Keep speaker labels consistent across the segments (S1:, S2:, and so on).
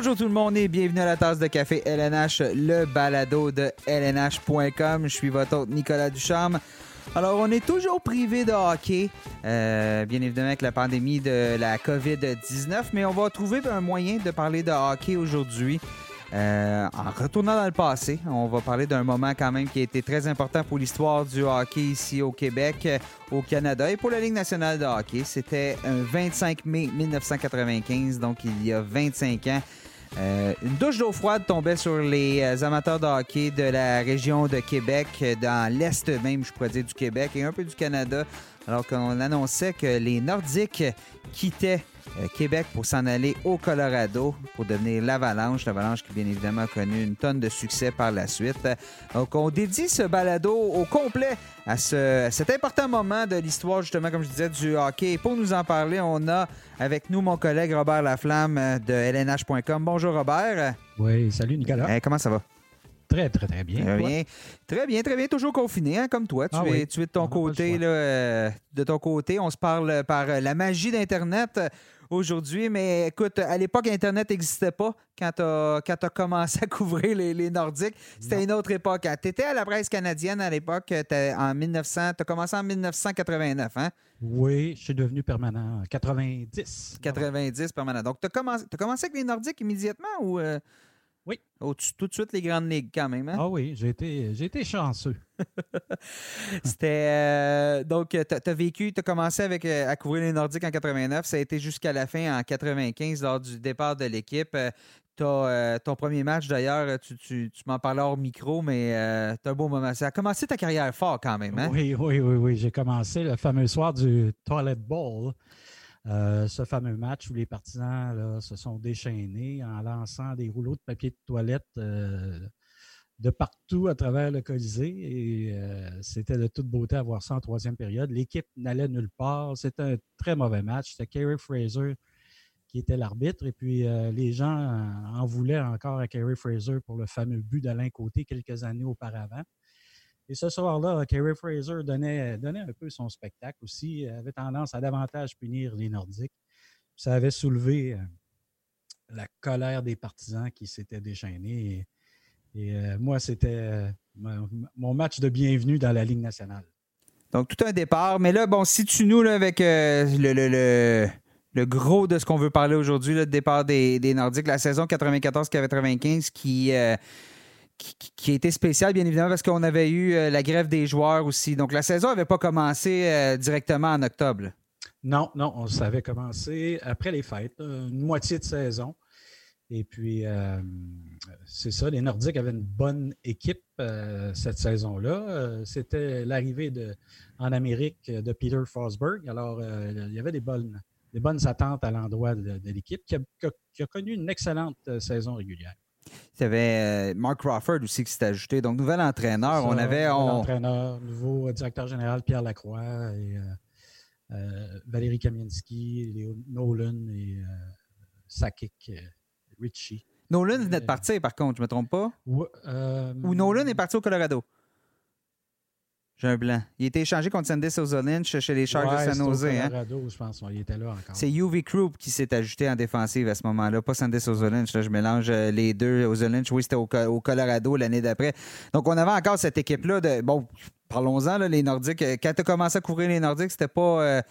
S1: Bonjour tout le monde et bienvenue à la tasse de café LNH, le balado de LNH.com. Je suis votre hôte Nicolas Ducharme. Alors, on est toujours privé de hockey, euh, bien évidemment avec la pandémie de la COVID-19, mais on va trouver un moyen de parler de hockey aujourd'hui. Euh, en retournant dans le passé, on va parler d'un moment quand même qui a été très important pour l'histoire du hockey ici au Québec, euh, au Canada et pour la Ligue nationale de hockey. C'était un 25 mai 1995, donc il y a 25 ans. Euh, une douche d'eau froide tombait sur les euh, amateurs de hockey de la région de Québec, euh, dans l'est même, je pourrais dire, du Québec et un peu du Canada, alors qu'on annonçait que les Nordiques quittaient Québec pour s'en aller au Colorado pour devenir l'Avalanche. L'Avalanche qui, bien évidemment, a connu une tonne de succès par la suite. Donc, on dédie ce balado au complet à, ce- à cet important moment de l'histoire, justement, comme je disais, du hockey. Et pour nous en parler, on a avec nous mon collègue Robert Laflamme euh, de LNH.com. Bonjour, Robert.
S2: Oui, salut Nicolas.
S1: Eh, comment ça va?
S2: Très, très, très bien.
S1: Très bien. Très bien, très bien. Toujours confiné, hein, comme toi. Tu,
S2: Ah
S1: es,
S2: oui.
S1: tu es de ton
S2: On
S1: côté, là, euh, de ton côté. On se parle par euh, la magie d'Internet euh, aujourd'hui. Mais écoute, à l'époque, Internet n'existait pas quand tu as, commencé à couvrir les, les Nordiques. C'était une autre époque. Tu étais à la presse canadienne à l'époque. Tu en 1900. Tu as commencé en 1989, hein?
S2: Oui, je suis devenu permanent en 90.
S1: 90 permanent. Donc, tu as commencé avec les Nordiques immédiatement ou. euh,
S2: Oui.
S1: tout de suite les grandes ligues quand même, hein?
S2: Ah oui, j'ai été, j'ai été chanceux.
S1: C'était euh, donc tu as, vécu, tu as commencé avec euh, à couvrir les Nordiques en 89, ça a été jusqu'à la fin en 95 lors du départ de l'équipe. Euh, t'as, ton premier match d'ailleurs, tu, tu- tu m'en parlais hors micro, mais euh, un beau moment. Ça a commencé ta carrière fort quand même, hein?
S2: Oui, oui, oui, oui. J'ai commencé le fameux soir du Toilet Bowl. Euh, ce fameux match où les partisans se sont déchaînés en lançant des rouleaux de papier de toilette euh, de partout à travers le Colisée. Euh, c'était de toute beauté à voir ça en troisième période. L'équipe n'allait nulle part. C'était un très mauvais match. C'était Kerry Fraser qui était l'arbitre. Et puis, les gens en voulaient encore à Kerry Fraser pour le fameux but d'Alain Côté quelques années auparavant. Et ce soir-là, Kerry Fraser donnait, donnait un peu son spectacle aussi, avait tendance à davantage punir les Nordiques. Ça avait soulevé euh, la colère des partisans qui s'étaient déchaînés. Et, euh, moi, c'était euh, mon, match de bienvenue dans la Ligue nationale.
S1: Donc tout un départ. Mais là, bon, si tu nous avec euh, le, le- le- le gros de ce qu'on veut parler aujourd'hui, le départ des, des Nordiques, la saison 94-95 qui, euh, qui, été spéciale, bien évidemment, parce qu'on avait eu euh, la grève des joueurs aussi. Donc la saison n'avait pas commencé euh, directement en octobre.
S2: Non, non, on savait commencer après les fêtes, une moitié de saison. Et puis, euh, c'est ça, les Nordiques avaient une bonne équipe cette saison-là. C'était l'arrivée en Amérique de Peter Forsberg. Alors, il y avait des bonnes, des bonnes attentes à l'endroit de, l'équipe qui a, connu une excellente saison régulière.
S1: Il y avait euh, Mark Crawford aussi qui s'est ajouté. Donc nouvel entraîneur. on avait.
S2: nouvel
S1: on-
S2: entraîneur, nouveau directeur général Pierre Lacroix et euh, euh, Valérie Kamienski, Léo Nolan et Sakic Ritchie.
S1: Nolan venait de partir, par contre, je ne me trompe pas?
S2: Ou,
S1: Ou Nolan est parti au Colorado? J'ai un blanc. Il a été échangé contre Sandy Souza Lynch chez les Sharks
S2: ouais,
S1: de San Jose. hein.
S2: Colorado, je pense. ouais, il était là encore.
S1: C'est UV Group qui s'est ajouté en défensive à ce moment-là, pas Sandy Souza Lynch. là, je mélange euh, les deux. Souza Lynch, oui, c'était au, Co- au Colorado l'année d'après. Donc, on avait encore cette équipe-là de. Bon, parlons-en, les Nordiques. Euh, Quand tu as commencé à couvrir les Nordiques, c'était pas. euh,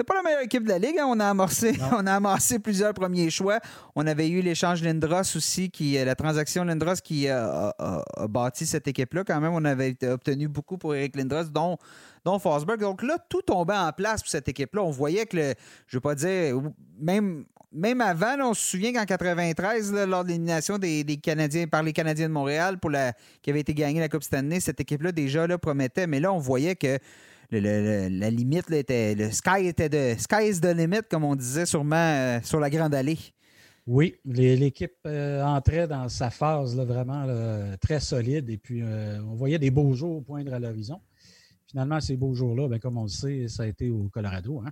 S1: c'était pas la meilleure équipe de la Ligue. hein. On, a amorcé,
S2: Non.
S1: on a amassé plusieurs premiers choix. On avait eu l'échange Lindros aussi, qui, euh, la transaction Lindros qui euh, a, a- a bâti cette équipe-là. Quand même, on avait obtenu beaucoup pour Eric Lindros, dont, dont Forsberg. Donc là, tout tombait en place pour cette équipe-là. On voyait que, le, je veux pas dire, même, même avant, là, on se souvient qu'en 93, là, lors de l'élimination des, des Canadiens par les Canadiens de Montréal, pour la, qui avait été gagnée la Coupe Stanley, cette équipe-là déjà là, promettait. Mais là, on voyait que le- le- la limite était. Le sky était de. Sky is the limit, comme on disait sûrement euh, sur la Grande Allée.
S2: Oui, l'équipe euh, entrait dans sa phase vraiment très solide et puis euh, on voyait des beaux jours poindre à l'horizon. Finalement, ces beaux jours-là, ben, comme on le sait, ça a été au Colorado. Hein?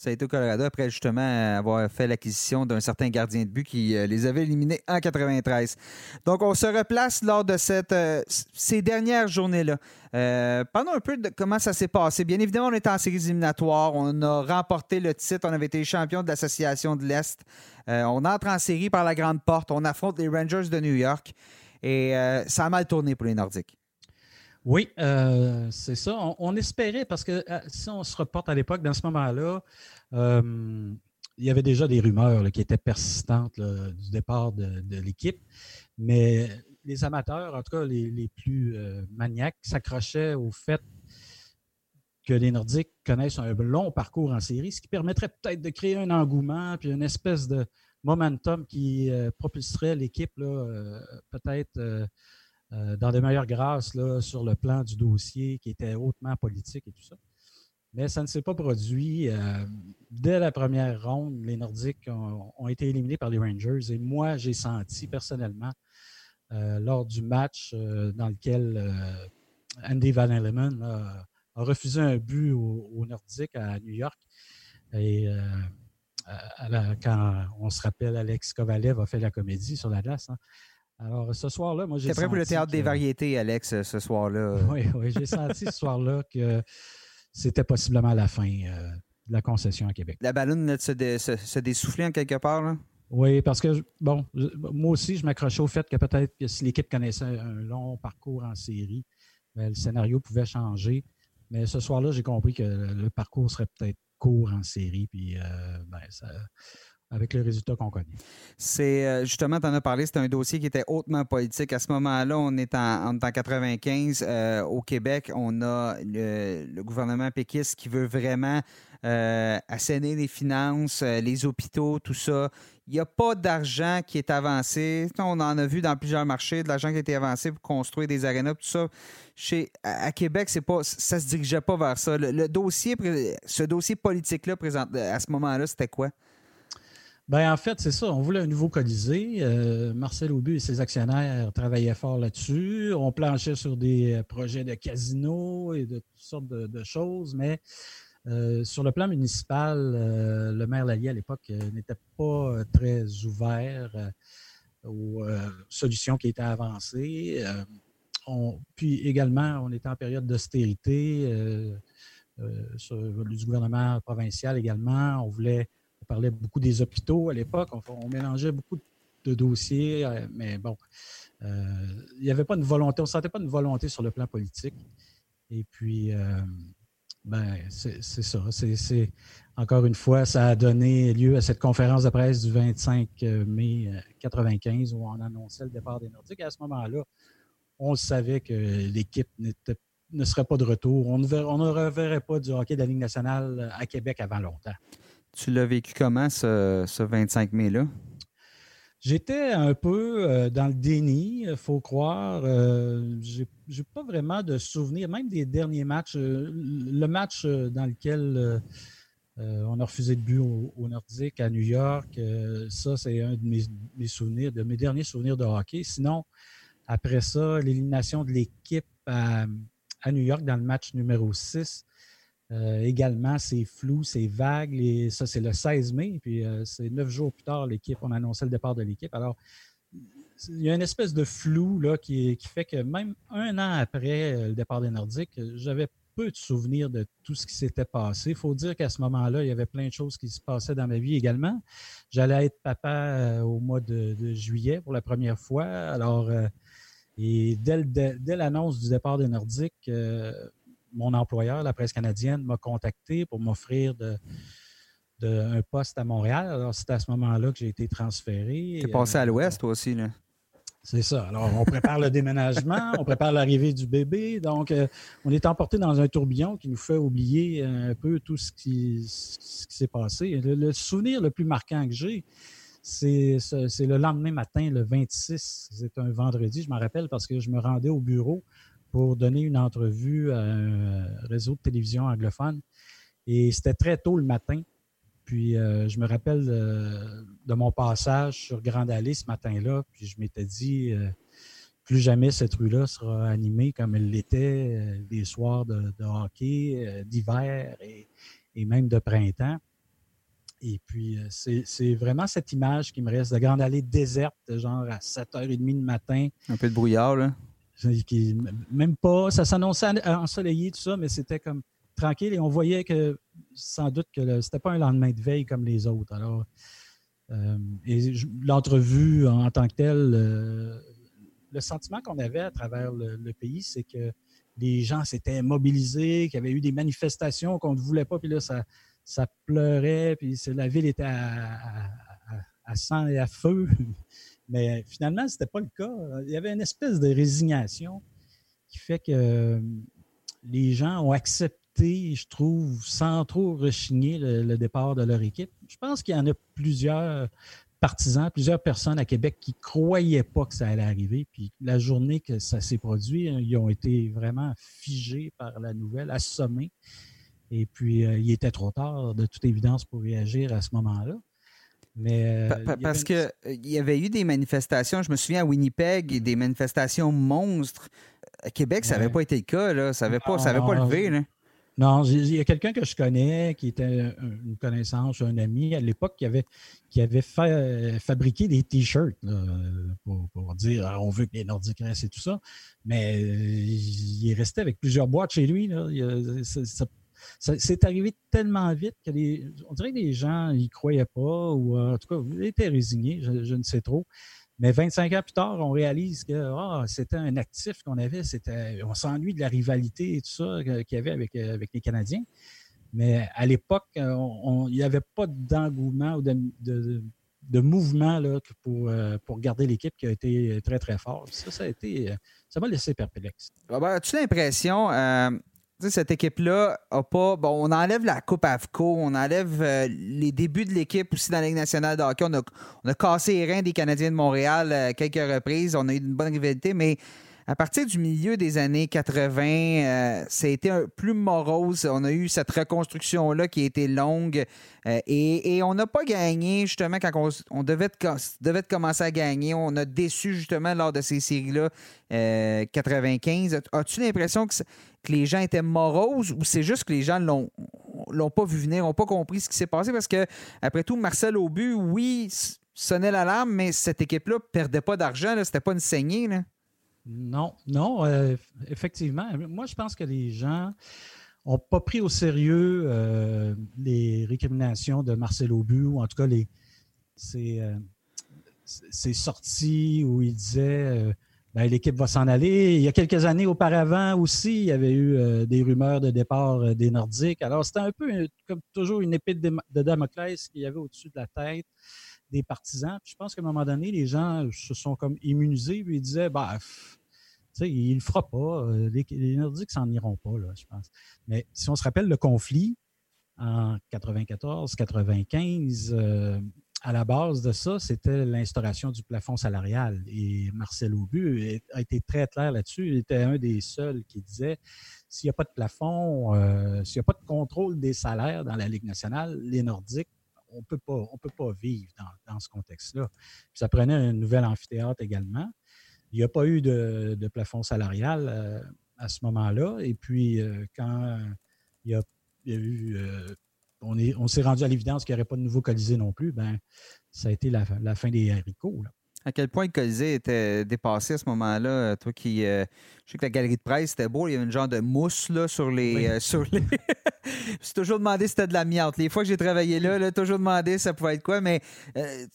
S1: Ça a été au Colorado après justement avoir fait l'acquisition d'un certain gardien de but qui euh, les avait éliminés en 93. Donc on se replace lors de cette, euh, ces dernières journées-là. Euh, parlons un peu de comment ça s'est passé. Bien évidemment, on était en séries éliminatoires. On a remporté le titre. On avait été champion de l'Association de l'Est. on entre en série par la grande porte. On affronte les Rangers de New York. Et ça a mal tourné pour les Nordiques.
S2: Oui, euh, c'est ça. On, espérait, parce que euh, si on se reporte à l'époque, dans ce moment-là, euh, il y avait déjà des rumeurs qui étaient persistantes du départ de, l'équipe, mais les amateurs, en tout cas les, plus maniaques, s'accrochaient au fait que les Nordiques connaissent un long parcours en série, ce qui permettrait peut-être de créer un engouement, puis une espèce de momentum qui propulserait l'équipe peut-être euh, dans des meilleures grâces là, sur le plan du dossier qui était hautement politique et tout ça. Mais ça ne s'est pas produit. Euh, dès la première ronde, les Nordiques ont, été éliminés par les Rangers et moi, j'ai senti personnellement euh, lors du match dans lequel Andy Van Halen a, refusé un but aux Nordiques à New York. Et quand on se rappelle, Alex Kovalev a fait la comédie sur la glace. Hein, alors, ce soir-là, moi, j'ai
S1: C'est prêt pour le théâtre des variétés, Alex, ce soir-là?
S2: Oui, oui, j'ai senti ce soir-là que c'était possiblement la fin euh, de la concession à Québec.
S1: La ballonne se, se, dessoufflait en quelque part, là?
S2: Oui, parce que, bon, moi aussi, je m'accrochais au fait que peut-être que si l'équipe connaissait un long parcours en série, ben, le scénario pouvait changer. Mais ce soir-là, j'ai compris que le parcours serait peut-être court en série, puis euh, ben, ça, avec les résultats qu'on connaît.
S1: C'est euh, justement, tu en as parlé, c'était un dossier qui était hautement politique. À ce moment-là, on est en, 95 euh, au Québec. On a le, gouvernement péquiste qui veut vraiment euh, assainir les finances, les hôpitaux, tout ça. Il n'y a pas d'argent qui est avancé. On en a vu dans plusieurs marchés, de l'argent qui a été avancé pour construire des arénas, tout ça. Chez, à, Québec, c'est pas, ça ne se dirigeait pas vers ça. Le, dossier, ce dossier politique-là, à ce moment-là, c'était quoi?
S2: Ben, en fait, c'est ça. On voulait un nouveau Colisée. Euh, Marcel Aubu et ses actionnaires travaillaient fort là-dessus. On planchait sur des euh, projets de casino et de toutes sortes de, choses, mais euh, sur le plan municipal, le maire Lallier à l'époque n'était pas très ouvert aux solutions qui étaient avancées. puis également, on était en période d'austérité du gouvernement provincial également. On voulait parlait beaucoup des hôpitaux à l'époque. On, mélangeait beaucoup de dossiers, euh, mais bon, euh, il n'y avait pas une volonté, on ne sentait pas une volonté sur le plan politique. Et puis, euh, ben, c'est ça. Encore une fois, ça a donné lieu à cette conférence de presse du 25 mai 1995 où on annonçait le départ des Nordiques. Et à ce moment-là, on savait que l'équipe ne serait pas de retour. On ne, on ne reverrait pas du hockey de la Ligue nationale à Québec avant longtemps.
S1: Tu l'as vécu comment ce, 25 mai-là?
S2: J'étais un peu euh, dans le déni, faut croire. Euh, Je n'ai pas vraiment de souvenirs, même des derniers matchs. Euh, le match dans lequel on a refusé de but au, Nordique à New York, ça, c'est un de mes, souvenirs, de mes derniers souvenirs de hockey. Sinon, après ça, l'élimination de l'équipe à, à, New York dans le match numéro 6, euh, également, c'est flou, c'est vague. Et ça, c'est le 16 mai. Puis euh, c'est neuf jours plus tard, l'équipe, on annonçait le départ de l'équipe. Alors, il y a une espèce de flou là, qui, fait que même un an après euh, le départ des Nordiques, j'avais peu de souvenirs de tout ce qui s'était passé. Il faut dire qu'à ce moment-là, il y avait plein de choses qui se passaient dans ma vie également. J'allais être papa au mois de, juillet pour la première fois. Alors, et dès l'annonce du départ des Nordiques, mon employeur, la presse canadienne, m'a contacté pour m'offrir de, un poste à Montréal. Alors, c'est à ce moment-là que j'ai été transféré.
S1: Tu es passé à euh, l'ouest, toi aussi, là.
S2: C'est ça. Alors, on prépare le déménagement, on prépare l'arrivée du bébé. Donc, euh, on est emporté dans un tourbillon qui nous fait oublier un peu tout ce qui, s'est passé. Le, souvenir le plus marquant que j'ai, c'est le lendemain matin, le 26. C'est un vendredi, je m'en rappelle, parce que je me rendais au bureau pour donner une entrevue à un réseau de télévision anglophone. Et c'était très tôt le matin. Puis euh, je me rappelle de, mon passage sur Grande Allée ce matin-là. Puis je m'étais dit, euh, plus jamais cette rue-là sera animée comme elle l'était euh, des soirs de, hockey, d'hiver et, même de printemps. Et puis, c'est vraiment cette image qui me reste de grande allée déserte, genre à 7h30 du matin.
S1: Un peu de brouillard, là.
S2: Même pas, ça s'annonçait ensoleillé, tout ça, mais c'était comme tranquille et on voyait que sans doute que c'était pas un lendemain de veille comme les autres. Alors, et l'entrevue en tant que telle, le sentiment qu'on avait à travers le, pays, c'est que les gens s'étaient mobilisés, qu'il y avait eu des manifestations qu'on ne voulait pas, puis là, ça, ça pleurait, puis la ville était à, sang et à feu. Mais finalement, ce n'était pas le cas. Il y avait une espèce de résignation qui fait que euh, les gens ont accepté, je trouve, sans trop rechigner le départ de leur équipe. Je pense qu'il y en a plusieurs partisans, plusieurs personnes à Québec qui ne croyaient pas que ça allait arriver. Puis la journée que ça s'est produit, hein, ils ont été vraiment figés par la nouvelle, assommés. Et puis, euh, il était trop tard, de toute évidence, pour réagir à ce moment-là.
S1: Mais, euh, parce qu'il euh, y avait eu des manifestations, je me souviens à Winnipeg, des manifestations monstres. À Québec, ça n'avait pas été le cas, là. ça n'avait pas, pas levé. Là.
S2: Non, il y a quelqu'un que je connais qui était une connaissance, un ami à l'époque qui avait, qui avait fait, fabriqué des T-shirts pour, dire ah, on veut que les Nordiques restent et tout ça. Mais euh, il est resté avec plusieurs boîtes chez lui. C'est arrivé tellement vite que les, dirait que les gens n'y croyaient pas ou en tout cas, étaient résignés, je ne sais trop. Mais 25 ans plus tard, on réalise que ah, c'était un actif qu'on avait. On s'ennuie de la rivalité et tout ça qu'il y avait avec, euh, avec les Canadiens. Mais à l'époque, euh, il n'y avait pas d'engouement ou de, mouvement pour, euh, garder l'équipe qui a été très, très fort. Ça, ça a été. Ça m'a laissé perplexe.
S1: As-tu l'impression, cette équipe-là a pas. Bon, on enlève la Coupe AFCO, on enlève euh, les débuts de l'équipe aussi dans la Ligue nationale de hockey. On a, on a cassé les reins des Canadiens de Montréal euh, quelques reprises. On a eu une bonne rivalité, mais à partir du milieu des années 80, euh, ça a été un, plus morose. On a eu cette reconstruction-là qui a été longue euh, et, on n'a pas gagné justement quand on, devait, commencer à gagner. On a déçu justement lors de ces séries-là 95. Euh, As-tu l'impression que, les gens étaient moroses ou c'est juste que les gens l'ont l'ont pas vu venir, n'ont pas compris ce qui s'est passé? Parce que après tout, Marcel Aubu, oui, sonnait l'alarme, mais cette équipe-là perdait pas d'argent. C'était pas une saignée. Là.
S2: Non, non, euh, effectivement. Moi, je pense que les gens n'ont pas pris au sérieux euh, les récriminations de Marcel Aubu, ou en tout cas les, ces, euh, sorties où il disait ben, l'équipe va s'en aller. Il y a quelques années auparavant aussi, il y avait eu des rumeurs de départ des Nordiques. Alors, c'était un peu comme toujours une épée de, Damoclès qu'il y avait au-dessus de la tête des partisans. je pense qu'à un moment donné, les gens se sont comme immunisés. et ils disaient, bah, il ne le fera pas. Euh, les, les Nordiques s'en iront pas, là, je pense. Mais si on se rappelle le conflit en 94-95, euh, à la base de ça, c'était l'instauration du plafond salarial. Et Marcel Aubu a été très clair là-dessus. Il était un des seuls qui disait s'il n'y a pas de plafond, euh, s'il n'y a pas de contrôle des salaires dans la Ligue nationale, les Nordiques on ne peut pas vivre dans, ce contexte-là. Ça prenait un nouvel amphithéâtre également. Il n'y a pas eu de, plafond salarial euh, à ce moment-là. Et puis, euh, quand il y a, eu. Euh, on, on s'est rendu à l'évidence qu'il n'y aurait pas de nouveau Colisée non plus, ben, ça a été la, fin des haricots.
S1: À quel point le Colisée était dépassé à ce moment-là? Toi qui. je sais que la galerie de presse, c'était beau. Il y avait une genre de mousse là, sur les. sur les... suis toujours demandé si c'était de l'amiante. Les fois que j'ai travaillé là, là, toujours demandé ça pouvait être quoi, mais euh,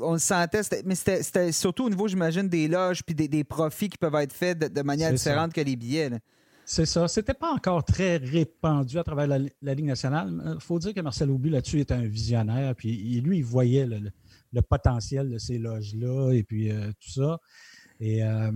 S1: on le sentait. Mais c'était surtout au niveau, j'imagine, des loges puis des, profits qui peuvent être faits de, manière différente que les billets.
S2: C'est ça. C'était pas encore très répandu à travers la, Ligue nationale. Il faut dire que Marcel Aubu, là-dessus, était un visionnaire. Puis lui, il voyait le, potentiel de ces loges-là et puis euh, tout ça. Et euh,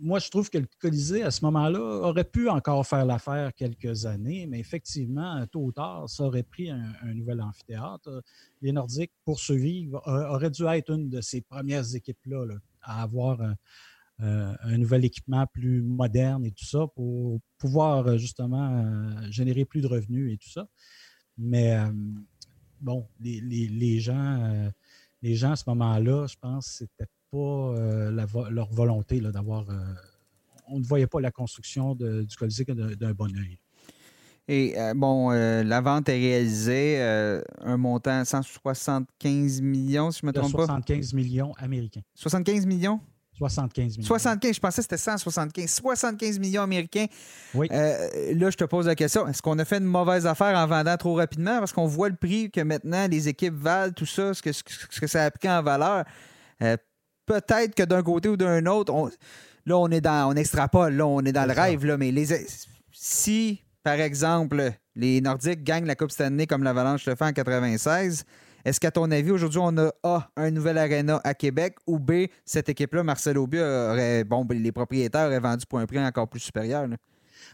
S2: moi, je trouve que le Colisée, à ce moment-là, aurait pu encore faire l'affaire quelques années, mais effectivement, tôt ou tard, ça aurait pris un, nouvel amphithéâtre. Les Nordiques, pour survivre, auraient dû être une de ces premières équipes-là à avoir un, nouvel équipement plus moderne et tout ça pour pouvoir euh, justement euh, générer plus de revenus et tout ça. Mais euh, bon, les, gens, les gens à ce moment-là, je pense, c'était pas euh, leur volonté d'avoir. Euh, on ne voyait pas la construction du Colisée d'un bon oeil.
S1: Et euh, bon, euh, la vente est réalisée, un montant 175 millions, si je ne me trompe
S2: 75 pas. millions américains.
S1: 75 millions?
S2: 75 millions.
S1: 75, je pensais que c'était 175. 75 millions américains.
S2: Oui.
S1: là, je te pose la question, est-ce qu'on a fait une mauvaise affaire en vendant trop rapidement? Parce qu'on voit le prix que maintenant les équipes valent, tout ça, ce que, ce que ça a pris en valeur. Peut-être que d'un côté ou d'un autre, là, on est dans, on extrapole, là, on est dans le rêve, là, mais les, si par exemple, les Nordiques gagnent la Coupe Stanley comme l'Avalanche le fait en 96, est-ce qu'à ton avis, aujourd'hui, on a A, un nouvel aréna à Québec ou B, cette équipe-là, Marcel aurait, bon, ben, les propriétaires auraient vendu pour un prix encore plus supérieur?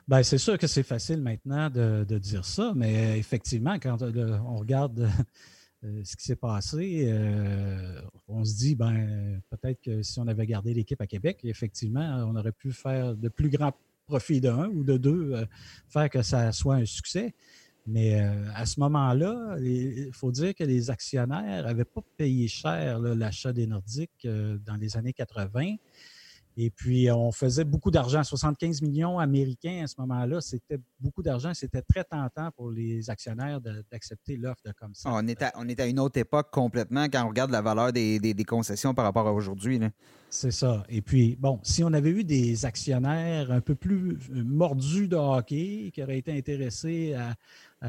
S2: Bien, c'est sûr que c'est facile maintenant de, dire ça, mais effectivement, quand euh, on regarde euh, ce qui s'est passé, euh, on se dit, ben, peut-être que si on avait gardé l'équipe à Québec, effectivement, on aurait pu faire de plus grands profit d'un ou de deux, euh, faire que ça soit un succès. Mais euh, à ce moment-là, il faut dire que les actionnaires n'avaient pas payé cher l'achat des Nordiques euh, dans les années 80. Et puis, on faisait beaucoup d'argent. 75 millions américains à ce moment-là, c'était beaucoup d'argent. C'était très tentant pour les actionnaires d'accepter l'offre de comme ça.
S1: On est, à, on est à une autre époque complètement quand on regarde la valeur des, concessions par rapport à aujourd'hui.
S2: C'est ça. Et puis, bon, si on avait eu des actionnaires un peu plus euh, mordus de hockey qui auraient été intéressés à,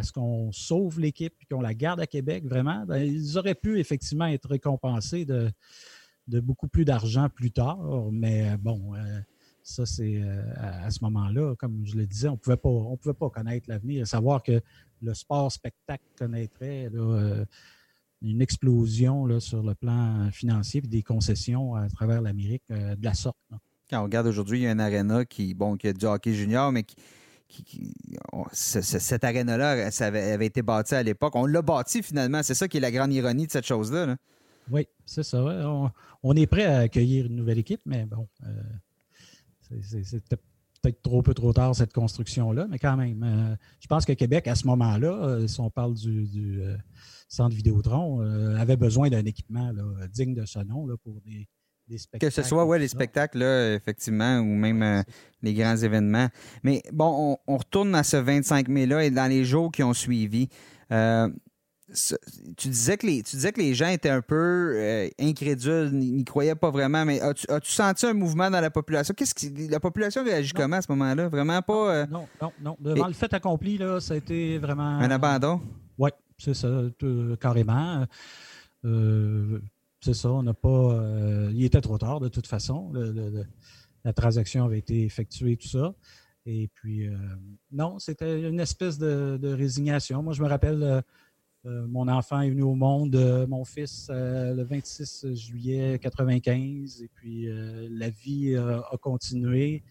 S2: ce qu'on sauve l'équipe et qu'on la garde à Québec, vraiment, ben, ils auraient pu effectivement être récompensés de beaucoup plus d'argent plus tard. Mais euh, bon, euh, ça, c'est euh, à, ce moment-là, comme je le disais, on on pouvait pas connaître l'avenir. Savoir que le sport spectacle connaîtrait une explosion sur le plan financier et des concessions à travers l'Amérique de la sorte.
S1: Quand on regarde aujourd'hui, il y a un aréna qui, bon, qui a du hockey junior, mais qui, cette aréna-là, ça avait, été bâti à l'époque. On l'a bâti finalement. C'est ça qui est la grande ironie de cette chose-là. là
S2: oui, c'est ça. On, est prêt à accueillir une nouvelle équipe, mais bon, euh, c'est peut-être trop peu trop tard cette construction-là, mais quand même. Euh, je pense que Québec, à ce moment-là, euh, si on parle du, centre Vidéotron, avait besoin d'un équipement digne de ce nom pour des, spectacles.
S1: Que ce soit ouais, les spectacles, effectivement, ou même les grands événements. Mais bon, on, retourne à ce 25 mai-là et dans les jours qui ont suivi tu disais, que les, tu disais que les gens étaient un peu euh, incrédules, n'y croyaient pas vraiment, mais as-tu, senti un mouvement dans la population? Qu'est-ce qui, la population réagit comment à ce moment-là? Vraiment pas.
S2: Euh, non, non, non. Devant le fait accompli, là, ça a été vraiment.
S1: Un abandon?
S2: oui, c'est ça, carrément. Euh, c'est ça, on n'a pas. il était trop tard, de toute façon. la transaction avait été effectuée, tout ça. Et puis, non, c'était une espèce de, résignation. Moi, je me rappelle euh, mon enfant est venu au monde, euh, mon fils, euh, le 26 juillet 95, et puis la vie a continué.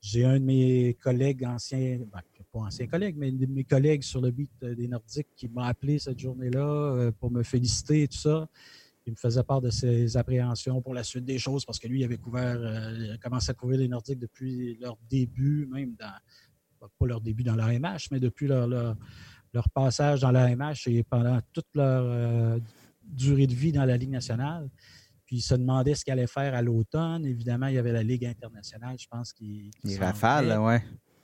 S2: J'ai un de mes collègues anciens, ben, pas anciens collègues, mais de mes collègues sur le beat des Nordiques qui m'a appelé cette journée-là pour me féliciter et tout ça. Il me faisait part de ses appréhensions pour la suite des choses parce que lui, il avait couvert, il a commencé à couvrir les Nordiques depuis leur début, même dans, pas leur début dans leur MH, mais depuis leur leur passage dans la MH et pendant toute leur euh, durée de vie dans la Ligue nationale. Puis ils se demandaient ce qu'ils allaient faire à l'automne. Évidemment, il y avait la Ligue internationale, je pense, qui.
S1: Les rafales, oui.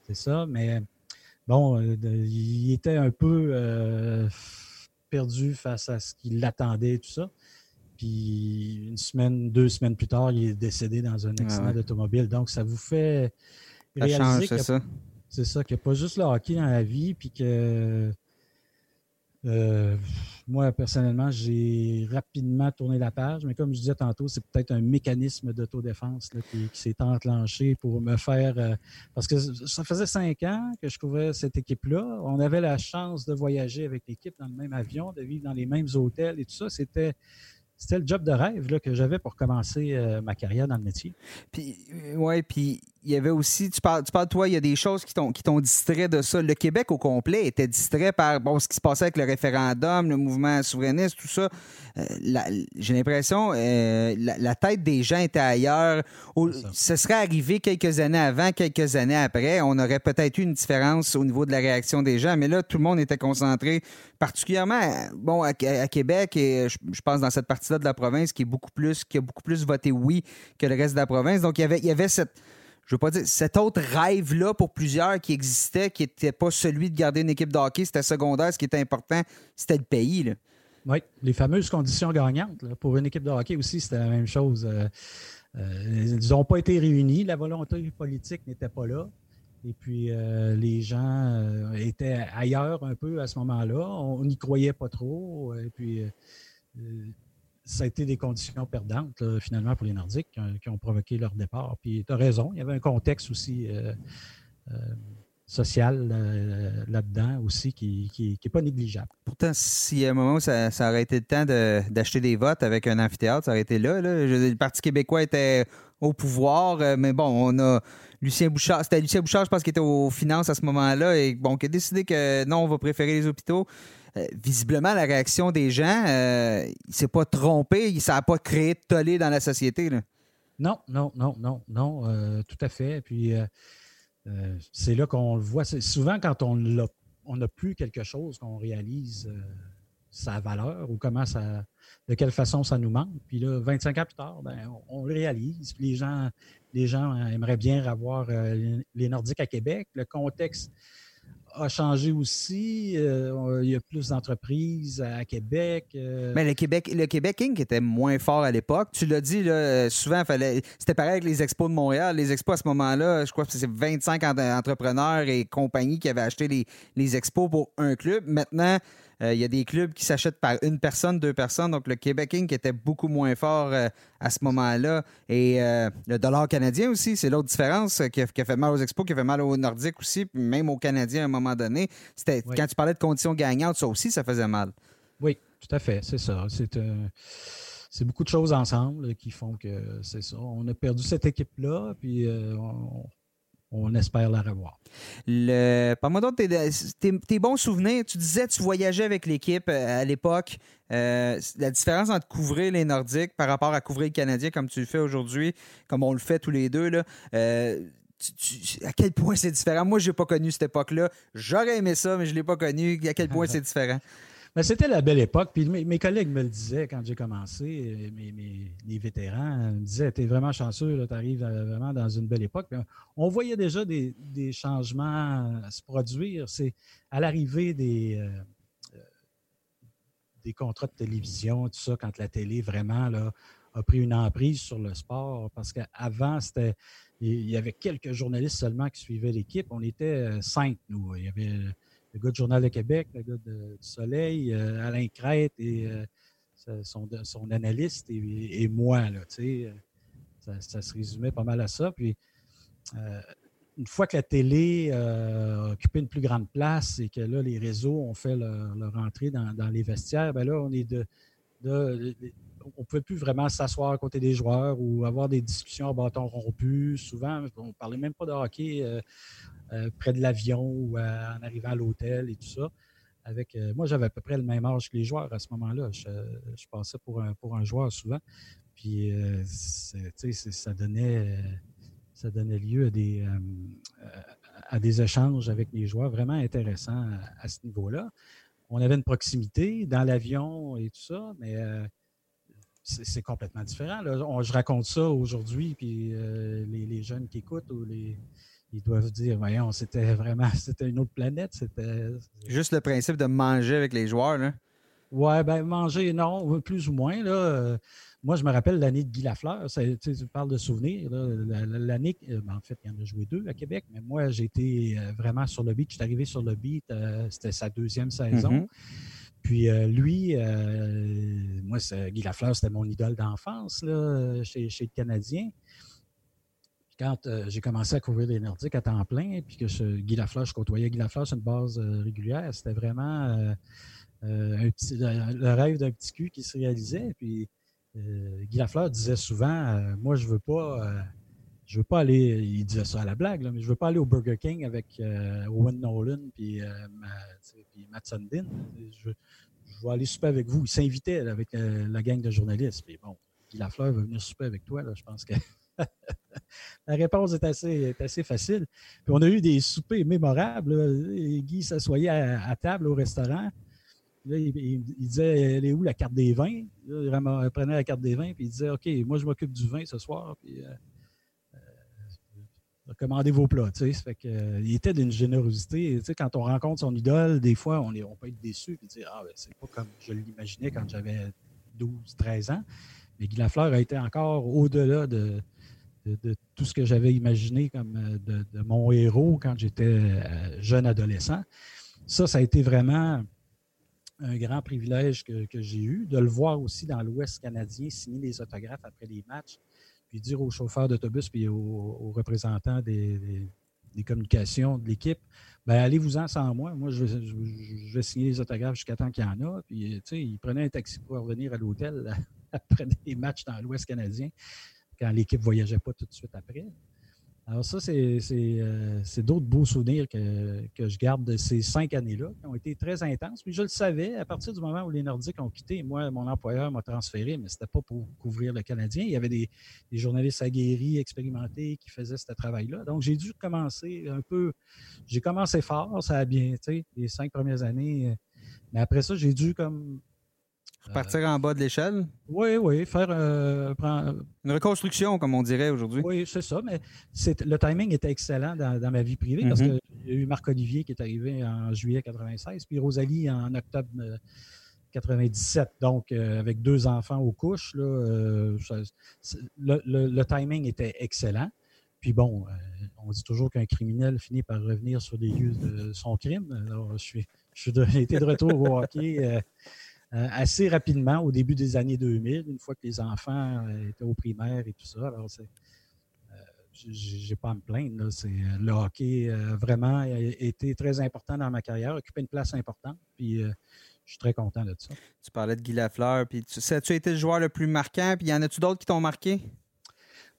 S2: C'est ça, mais bon, euh, il était un peu euh, perdu face à ce qu'il attendait tout ça. Puis une semaine, deux semaines plus tard, il est décédé dans un accident d'automobile. Donc, ça vous fait réaliser
S1: c'est ça.
S2: C'est ça, qu'il n'y a pas juste le hockey dans la vie, puis que euh, moi, personnellement, j'ai rapidement tourné la page, mais comme je disais tantôt, c'est peut-être un mécanisme d'autodéfense qui, qui s'est enclenché pour me faire. Euh, parce que ça faisait cinq ans que je couvrais cette équipe-là. On avait la chance de voyager avec l'équipe dans le même avion, de vivre dans les mêmes hôtels et tout ça. C'était c'était le job de rêve là, que j'avais pour commencer euh, ma carrière dans le métier.
S1: Puis, euh, ouais, puis y avait aussi, tu parles, tu parles, toi, il y a des choses qui t'ont, qui t'ont distrait de ça. Le Québec au complet était distrait par bon, ce qui se passait avec le référendum, le mouvement souverainiste, tout ça. Euh, j'ai l'impression la, la, tête des gens était ailleurs. ce serait arrivé quelques années avant, quelques années après. On aurait peut-être eu une différence au niveau de la réaction des gens, mais là, tout le monde était concentré, particulièrement bon, à, Québec et je, je pense dans cette partie-là de la province qui est beaucoup plus, qui a beaucoup plus voté oui que le reste de la province. Donc, il y avait, il y avait cette je veux pas dire, cet autre rêve-là pour plusieurs qui existait, qui n'était pas celui de garder une équipe de hockey, c'était secondaire. Ce qui était important, c'était le pays. Là.
S2: Oui, les fameuses conditions gagnantes. pour une équipe de hockey aussi, c'était la même chose. Euh, euh, ils n'ont pas été réunis. La volonté politique n'était pas là. Et puis, euh, les gens étaient ailleurs un peu à ce moment-là. On n'y croyait pas trop. Et puis, ça a été des conditions perdantes, finalement, pour les Nordiques qui ont, provoqué leur départ. Puis, tu as raison, il y avait un contexte aussi social euh, là-dedans aussi qui n'est pas négligeable.
S1: Pourtant, y a un moment où ça, aurait été le temps d'acheter des votes avec un amphithéâtre, ça aurait été là, Le Parti québécois était au pouvoir, euh, mais bon, on a Lucien Bouchard. C'était Lucien Bouchard, je pense, qui était aux finances à ce moment-là et bon, qui a décidé que non, on va préférer les hôpitaux. Euh, visiblement, la réaction des gens, il ne s'est pas trompé, ça n'a pas créé de tollé dans la société.
S2: Non, non, non, non, non, tout à fait. Puis euh, c'est là qu'on le voit. Souvent, quand on n'a plus quelque chose qu'on réalise euh, sa valeur ou comment ça, de quelle façon ça nous manque. Puis là, 25 ans plus tard, ben, on, le réalise. les gens, les gens aimeraient bien avoir euh, les Nordiques à Québec. Le contexte a changé aussi. Euh, il y a plus d'entreprises à Québec.
S1: Euh. Mais le Québec, le Inc. était moins fort à l'époque. Tu l'as dit, là, souvent, fallait, c'était pareil avec les expos de Montréal. Les expos, à ce moment-là, je crois que c'est 25 entrepreneurs et compagnies qui avaient acheté les, les expos pour un club. Maintenant, euh, il y a des clubs qui s'achètent par une personne, deux personnes. Donc, le Québec Inc. était beaucoup moins fort euh, à ce moment-là. Et euh, le dollar canadien aussi, c'est l'autre différence qui a, fait mal aux expos, qui a fait mal aux Nordiques aussi, même aux Canadiens à un moment donné. C'était Quand tu parlais de conditions gagnantes, ça aussi, ça faisait mal.
S2: Oui, tout à fait. C'est ça. C'est beaucoup de choses ensemble qui font que c'est ça. On a perdu cette équipe-là, puis on, on espère la revoir.
S1: Le, Parle-moi donc tes, bons souvenirs. Tu disais que tu voyageais avec l'équipe euh, à l'époque. Euh, la différence entre couvrir les Nordiques par rapport à couvrir les Canadiens comme tu le fais aujourd'hui, comme on le fait tous les deux, là, euh, à quel point c'est différent? Moi, je n'ai pas connu cette époque-là. J'aurais aimé ça, mais je ne l'ai pas connu. À quel point c'est différent?
S2: Mais c'était la belle époque. Puis mes, collègues me le disaient quand j'ai commencé, mes, mes, les vétérans me disaient Tu es vraiment chanceux, tu arrives vraiment dans une belle époque. on voyait déjà des, changements se produire. C'est à l'arrivée des, euh, euh, des contrats de télévision, tout ça, quand la télé vraiment là, a pris une emprise sur le sport. Parce qu'avant, c'était. Il y avait quelques journalistes seulement qui suivaient l'équipe. On était euh, cinq, nous. Il y avait le gars du Journal de Québec, le gars du Soleil, euh, Alain Crête et euh, son, analyste et, moi. Là, euh, ça, ça, se résumait pas mal à ça. Puis, une fois que la télé a occupé une plus grande place et que là, les réseaux ont fait leur, entrée dans, les vestiaires, bien là, on est de, on ne pouvait plus vraiment s'asseoir à côté des joueurs ou avoir des discussions à bâton rompu. Souvent, on ne parlait même pas de hockey. Euh, près de l'avion ou en arrivant à l'hôtel et tout ça. Avec, euh, moi, j'avais à peu près le même âge que les joueurs à ce moment-là. Je, passais pour un, pour un joueur souvent. Puis, euh, ça donnait, ça donnait lieu à des, à des échanges avec les joueurs vraiment intéressants à, ce niveau-là. On avait une proximité dans l'avion et tout ça, mais c'est complètement différent. je raconte ça aujourd'hui, puis les, les, jeunes qui écoutent ou les, ils doivent dire, voyons, c'était vraiment, c'était une autre planète. C'était
S1: juste le principe de manger avec les joueurs, là.
S2: Ouais, ben manger, non, plus ou moins. Là. Euh, moi, je me rappelle l'année de Guy Lafleur. tu parles de souvenirs. L'année, euh, ben, en fait, il y en a joué deux à Québec, mais moi, j'ai été euh, vraiment sur le beat. Je suis arrivé sur le beat. c'était sa deuxième saison. Mm-hmm. Puis lui, moi, Guy Lafleur, c'était mon idole d'enfance chez, chez le Canadien quand euh, j'ai commencé à couvrir les Nordiques à temps plein, puis que Guy Lafleur, je côtoyais Guy Lafleur sur une base euh, régulière, c'était vraiment euh, petit, le, rêve d'un petit cul qui se réalisait. Puis Guy Lafleur disait souvent Moi, je veux pas. Je veux pas aller, il disait ça à la blague, mais je veux pas aller au Burger King avec Owen Nolan puis, Matt Sundin. Je, je, veux aller souper avec vous. Il s'invitait avec la gang de journalistes. Puis bon, Guy Lafleur veut venir souper avec toi, je pense que La réponse est assez, facile. Puis on a eu des soupers mémorables. Guy s'assoyait à, table au restaurant. Là, il, disait Elle est où la carte des vins Il prenait la carte des vins, puis il disait OK, moi, je m'occupe du vin ce soir. Puis, euh, euh, commandez vos plats. Fait que, il était d'une générosité. Quand on rencontre son idole, des fois, on, est, on peut être déçu et dire Ah, ben, c'est pas comme je l'imaginais quand j'avais 12, 13 ans. Mais Guy Lafleur a été encore au-delà de, tout ce que j'avais imaginé comme de, de, mon héros quand j'étais jeune adolescent. Ça, ça a été vraiment un grand privilège que, j'ai eu, de le voir aussi dans l'Ouest canadien signer des autographes après les matchs, puis dire aux chauffeurs d'autobus puis aux, représentants des, communications de l'équipe, ben allez-vous-en sans moi. Moi, je vais, signer les autographes jusqu'à temps qu'il y en a. Puis, tu sais, il prenait un taxi pour revenir à l'hôtel après des matchs dans l'Ouest canadien, quand l'équipe ne voyageait pas tout de suite après. Alors ça, euh, c'est d'autres beaux souvenirs que, je garde de ces cinq années-là, qui ont été très intenses. Puis je le savais, à partir du moment où les Nordiques ont quitté, moi, mon employeur m'a transféré, mais ce n'était pas pour couvrir le Canadien. Il y avait des, journalistes aguerris, expérimentés qui faisaient ce travail-là. Donc j'ai dû commencer un peu, j'ai commencé fort, ça a bien, été les cinq premières années. Mais après ça, j'ai dû comme
S1: Partir en bas de l'échelle?
S2: Oui, oui. Faire euh,
S1: une reconstruction, comme on dirait aujourd'hui.
S2: Oui, c'est ça. Mais le timing était excellent dans, ma vie privée parce qu'il y a eu Marc-Olivier qui est arrivé en juillet 96, puis Rosalie en octobre 97. Donc, euh, avec deux enfants aux couches, euh, le, timing était excellent. Puis bon, on dit toujours qu'un criminel finit par revenir sur les lieux de son crime. Alors, je suis, je suis été de retour au hockey euh, assez rapidement au début des années 2000, une fois que les enfants euh, étaient au primaire et tout ça. Alors, euh, j'ai pas à me plaindre. le hockey a vraiment été très important dans ma carrière, occupé une place importante. Puis je suis très content de ça.
S1: Tu parlais de Guy Lafleur. Puis tu, as-tu été le joueur le plus marquant? Puis y en a-tu d'autres qui t'ont marqué?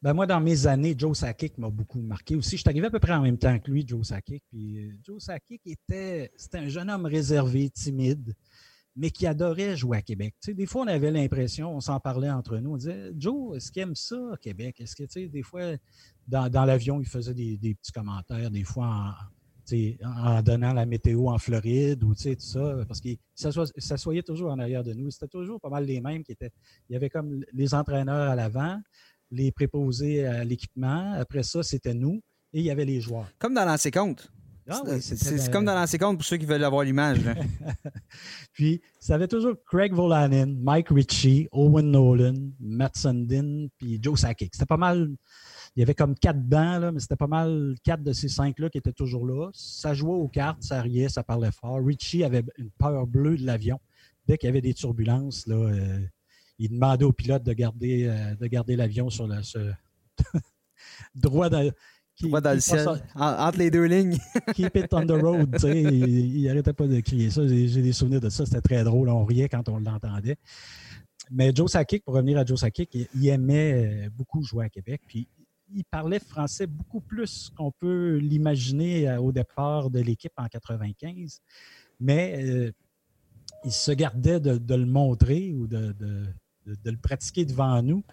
S2: Ben moi, dans mes années, Joe Sakic m'a beaucoup marqué aussi. Je suis arrivé à peu près en même temps que lui, Joe Sakic. Puis Joe Sakic était, c'était un jeune homme réservé, timide mais qui adorait jouer à Québec. des fois, on avait l'impression, on s'en parlait entre nous, on disait Joe, est-ce qu'il aime ça, Québec? Est-ce que, tu sais, des fois, dans, l'avion, il faisait des, petits commentaires, des fois en, donnant la météo en Floride ou tout ça, parce qu'il s'assoyait toujours en arrière de nous. C'était toujours pas mal les mêmes qui étaient. Il y avait comme les entraîneurs à l'avant, les préposés à l'équipement. Après ça, c'était nous et il y avait les joueurs.
S1: Comme dans l'ancien compte. Ah c'est comme dans l'ancien compte pour ceux qui veulent avoir l'image.
S2: puis, ça avait toujours Craig Volanin, Mike Ritchie, Owen Nolan, Matt Sundin, puis Joe Sakic. C'était pas mal. Il y avait comme quatre bancs, là, mais c'était pas mal quatre de ces cinq-là qui étaient toujours là. Ça jouait aux cartes, ça riait, ça parlait fort. Richie avait une peur bleue de l'avion. Dès qu'il y avait des turbulences, là, euh, il demandait au pilote de garder, euh, de garder l'avion sur le droit dans,
S1: qui, dans le ciel, entre les deux lignes.
S2: Keep it on the road. il, n'arrêtait pas de crier ça. J'ai des souvenirs de ça. C'était très drôle. On riait quand on l'entendait. Mais Joe Sakic, pour revenir à Joe Sakic, il, aimait euh, beaucoup jouer à Québec. Puis il parlait français beaucoup plus qu'on peut l'imaginer euh, au départ de l'équipe en 95. Mais euh, il se gardait de, le montrer ou de, de, le pratiquer devant nous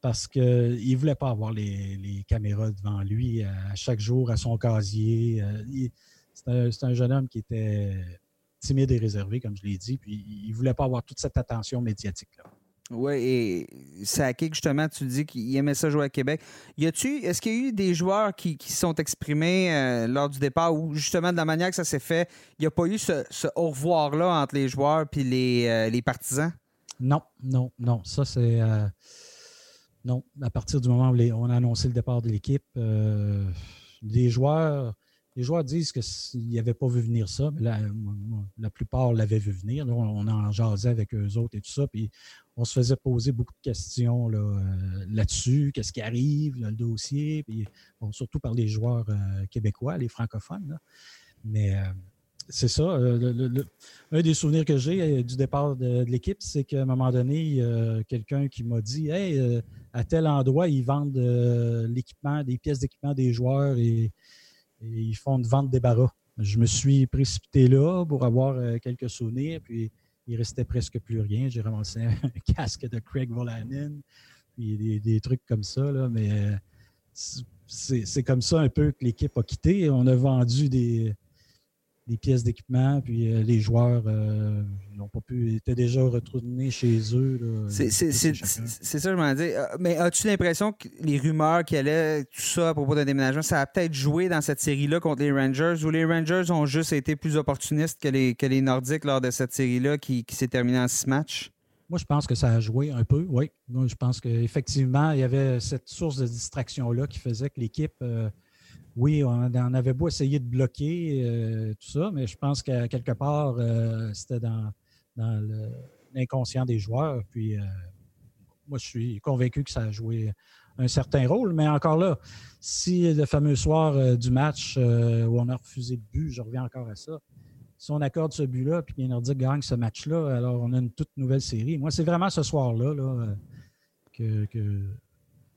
S2: parce qu'il ne voulait pas avoir les, caméras devant lui euh, à chaque jour à son casier. Euh, c'est un, jeune homme qui était timide et réservé, comme je l'ai dit, puis il ne voulait pas avoir toute cette attention médiatique-là.
S1: Oui, et Sakic, justement, tu dis qu'il aimait ça jouer à Québec. Y a-tu, est-ce qu'il y a eu des joueurs qui, qui sont exprimés euh, lors du départ ou justement de la manière que ça s'est fait, il n'y a pas eu ce, au revoir-là entre les joueurs et les, les partisans?
S2: Non, non, non. Ça, c'est. Non, à partir du moment où on a annoncé le départ de l'équipe, euh, les joueurs, les joueurs disent qu'ils n'avaient pas vu venir ça, mais la, plupart l'avaient vu venir. on, en jasait avec eux autres et tout ça, puis on se faisait poser beaucoup de questions euh, là-dessus, qu'est-ce qui arrive, le dossier, puis surtout par les joueurs euh, québécois, les francophones. Mais c'est ça. Euh, un des souvenirs que j'ai euh, du départ de, l'équipe, c'est qu'à un moment donné, quelqu'un qui m'a dit Hey, euh, à tel endroit, ils vendent l'équipement, des pièces d'équipement des joueurs et, ils font une vente des barras. Je me suis précipité là pour avoir quelques souvenirs, puis il restait presque plus rien. J'ai ramassé un casque de Craig Volanin, puis des, trucs comme ça, mais c'est comme ça un peu que l'équipe a quitté. On a vendu des des pièces d'équipement, puis euh, les joueurs euh, n'ont pas pu, étaient déjà retournés chez eux.
S1: C'est ça, je m'en dis. Euh, mais as-tu l'impression que les rumeurs qu'il y allait, tout ça à propos d'un déménagement, ça a peut-être joué dans cette série-là contre les Rangers, ou les Rangers ont juste été plus opportunistes que les, que les Nordiques lors de cette série-là qui, s'est terminée en six matchs?
S2: Moi, je pense que ça a joué un peu, oui. Moi, je pense qu'effectivement, il y avait cette source de distraction-là qui faisait que l'équipe oui, on, avait beau essayer de bloquer euh, tout ça, mais je pense qu'à quelque part, euh, c'était dans, l'inconscient des joueurs. Puis euh, moi, je suis convaincu que ça a joué un certain rôle. Mais encore là, si le fameux soir du match où on a refusé le but, je reviens encore à ça. Si on accorde ce but-là, puis que les Nordiques gagnent ce match-là, alors on a une toute nouvelle série. Moi, c'est vraiment ce soir-là que, que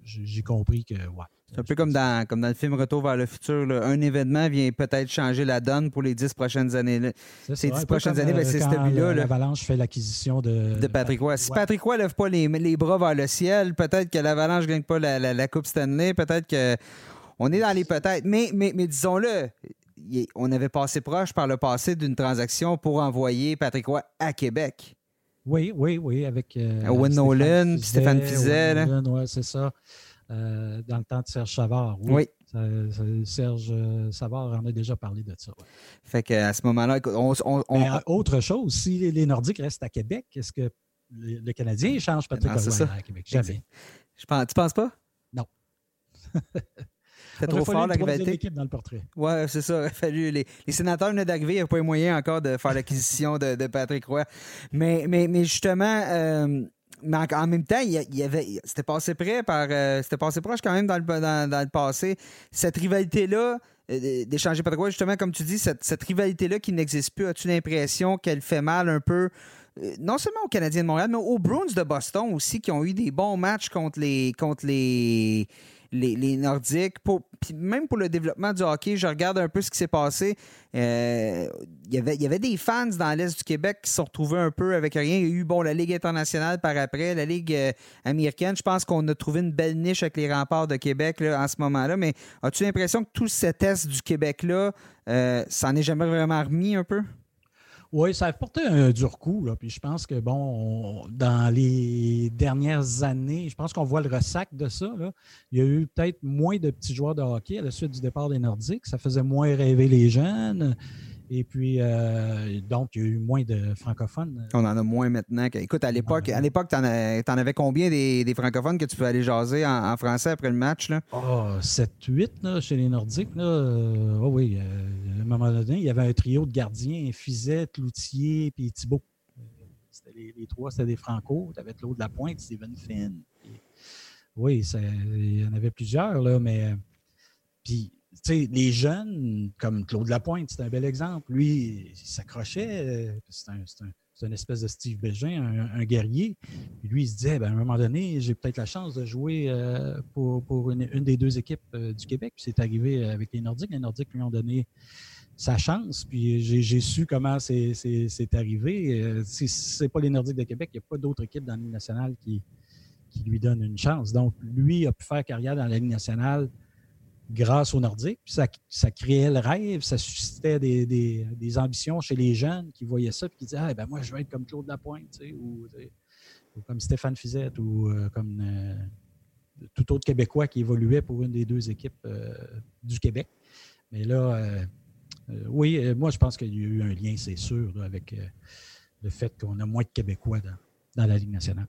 S2: j'ai compris que, ouais,
S1: c'est un peu comme dans, comme dans le film Retour vers le futur. Un événement vient peut-être changer la donne pour les dix prochaines années. Ces dix prochaines années, ben, c'est celui-là.
S2: L'Avalanche fait l'acquisition de,
S1: de Patrick Roy. Si Patrick Roy ne lève pas les, les, bras vers le ciel, peut-être que l'Avalanche ne gagne pas la, la, Coupe Stanley. Peut-être que. On est dans les peut-être. Mais, mais, mais disons-le, on avait passé proche par le passé d'une transaction pour envoyer Patrick Roy à Québec.
S2: Oui, oui, oui, avec.
S1: Euh, Owen Nolan, Stéphane Fizet.
S2: Oui, c'est ça. Euh, dans le temps de Serge Savard. Oui. Serge euh, Savard en a déjà parlé de ça.
S1: Fait qu'à ce moment-là, on,
S2: euh, autre chose, si les Nordiques restent à Québec, est-ce que le, Canadien change Patrick Roy à Québec? Jamais.
S1: Je pense, tu penses pas?
S2: Non.
S1: C'est trop fort la rivalité.
S2: équipe dans le portrait.
S1: Oui, c'est ça. Il a fallu, les, sénateurs venaient d'arriver. Il n'y a pas eu moyen encore de faire l'acquisition de, Patrick Roy. Mais, mais, mais justement, mais en, même temps, il y avait, c'était passé près par, euh, c'était passé proche quand même dans le, dans, le passé. Cette rivalité-là, euh, d'échanger pas de quoi, justement, comme tu dis, cette, cette rivalité-là qui n'existe plus, as-tu l'impression qu'elle fait mal un peu, euh, non seulement aux Canadiens de Montréal, mais aux Bruins de Boston aussi, qui ont eu des bons matchs contre les, contre les, les, Nordiques. Pour, même pour le développement du hockey, je regarde un peu ce qui s'est passé. Euh, il y avait des fans dans l'Est du Québec qui se sont retrouvés un peu avec rien. Il y a eu bon, la Ligue internationale par après, la Ligue euh, américaine. Je pense qu'on a trouvé une belle niche avec les remparts de Québec là, en ce moment-là. Mais as-tu l'impression que tout cet Est du Québec-là, euh, ça n'est jamais vraiment remis un peu?
S2: Oui, ça a porté un dur coup. Puis je pense que, bon, dans les dernières années, je pense qu'on voit le ressac de ça. Il y a eu peut-être moins de petits joueurs de hockey à la suite du départ des Nordiques. Ça faisait moins rêver les jeunes. Et puis, euh, donc, il y a eu moins de francophones.
S1: On en a moins maintenant. Écoute, à l'époque, à l'époque, tu en, avais combien des, francophones que tu peux aller jaser en, français après le match? Là?
S2: Oh, 7-8 chez les Nordiques. Là. Oh, oui, euh, à un moment donné, il y avait un trio de gardiens, Fizet, Cloutier puis Thibault. C'était les, trois, c'était des Franco. Tu avais Claude Lapointe, Steven Finn. oui, il y en avait plusieurs, là, mais... Puis les jeunes, comme Claude Lapointe, c'est un bel exemple. Lui, il s'accrochait. Euh, c'est un, une espèce de Steve Bégin, un, guerrier. Puis lui, il se disait, ben, à un moment donné, j'ai peut-être la chance de jouer euh, pour, une, des deux équipes euh, du Québec. Puis c'est arrivé avec les Nordiques. Les Nordiques lui ont donné sa chance. Puis j'ai su comment c'est arrivé. Si ce pas les Nordiques de Québec, il n'y a pas d'autre équipe dans la Ligue nationale qui, qui lui donne une chance. Donc, lui a pu faire carrière dans la Ligue nationale grâce aux Nordiques. ça, ça, créait le rêve, ça suscitait des, ambitions chez les jeunes qui voyaient ça et qui disaient ah, ben moi, je veux être comme Claude Lapointe, ou, ou comme Stéphane Fizette, ou euh, comme euh, tout autre Québécois qui évoluait pour une des deux équipes euh, du Québec. Mais là, oui, moi, je pense qu'il y a eu un lien, c'est sûr, avec le fait qu'on a moins de Québécois dans la Ligue nationale.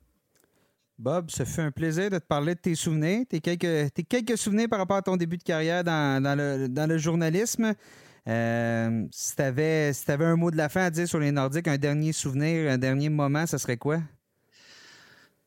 S1: Bob, ce fut un plaisir de te parler de tes souvenirs, tes quelques, souvenirs par rapport à ton début de carrière dans, le, journalisme. Euh, si tu avais, avais un mot de la fin à dire sur les Nordiques, un dernier souvenir, un dernier moment, ça serait quoi?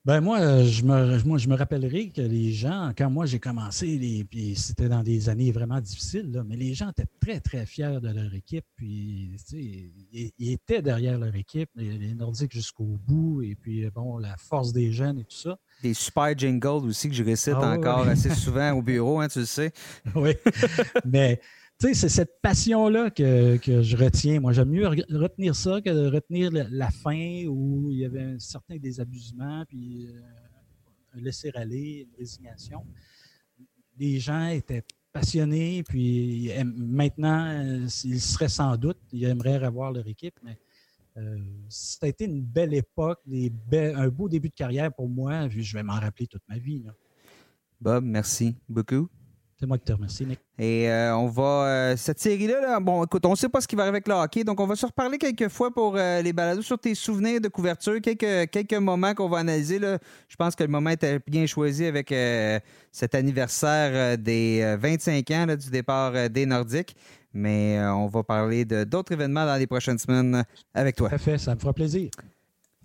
S2: Ben moi, euh, je me, moi, je me rappellerai que les gens, quand moi j'ai commencé, les, puis c'était dans des années vraiment difficiles, mais les gens étaient très, très fiers de leur équipe. Puis, ils, ils, étaient derrière leur équipe, les, Nordiques jusqu'au bout, et puis, bon, la force des jeunes et tout ça.
S1: Des super jingles aussi que je récite ah encore assez souvent au bureau, hein, tu le sais.
S2: oui. mais c'est cette passion-là que, je retiens. Moi, j'aime mieux retenir ça que de retenir la, fin où il y avait un certain désabusement, puis euh, un laisser-aller, une résignation. Les gens étaient passionné, puis maintenant, il serait sans doute, il aimerait revoir leur équipe, mais ça a été une belle époque, un beau début de carrière pour moi. Je vais m'en rappeler toute ma vie.
S1: Bob, merci beaucoup.
S2: C'est moi qui te remercie, Nick.
S1: Et euh, on va. Euh, cette série-là, bon, écoute, on ne sait pas ce qui va arriver avec le hockey, donc on va se reparler quelques fois pour euh, les balados sur tes souvenirs de couverture, quelques, quelques moments qu'on va analyser. Là. Je pense que le moment était bien choisi avec cet anniversaire des 25 ans du départ des Nordiques. Mais on va parler de d'autres événements dans les prochaines semaines avec toi.
S2: Parfait, ça me fera plaisir.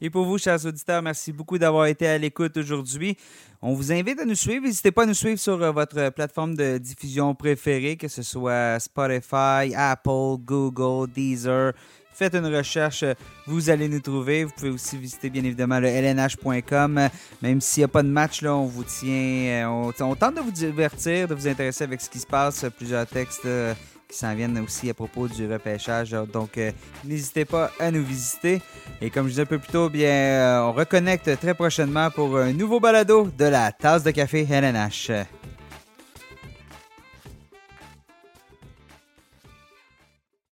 S1: Et pour vous, chers auditeurs, merci beaucoup d'avoir été à l'écoute aujourd'hui. On vous invite à nous suivre. N'hésitez pas à nous suivre sur euh, votre plateforme de diffusion préférée, que ce soit Spotify, Apple, Google, Deezer. Faites une recherche, vous allez nous trouver. Vous pouvez aussi visiter bien évidemment le lnh.com. Même s'il n'y a pas de match, là, on vous tient. Euh, on, tente de vous divertir, de vous intéresser avec ce qui se passe. Plusieurs textes euh, qui s'en viennent aussi à propos du repêchage. Donc, euh, n'hésitez pas à nous visiter. Et comme je disais un peu plus tôt, euh, on reconnecte très prochainement pour un nouveau balado de la tasse de café LNH.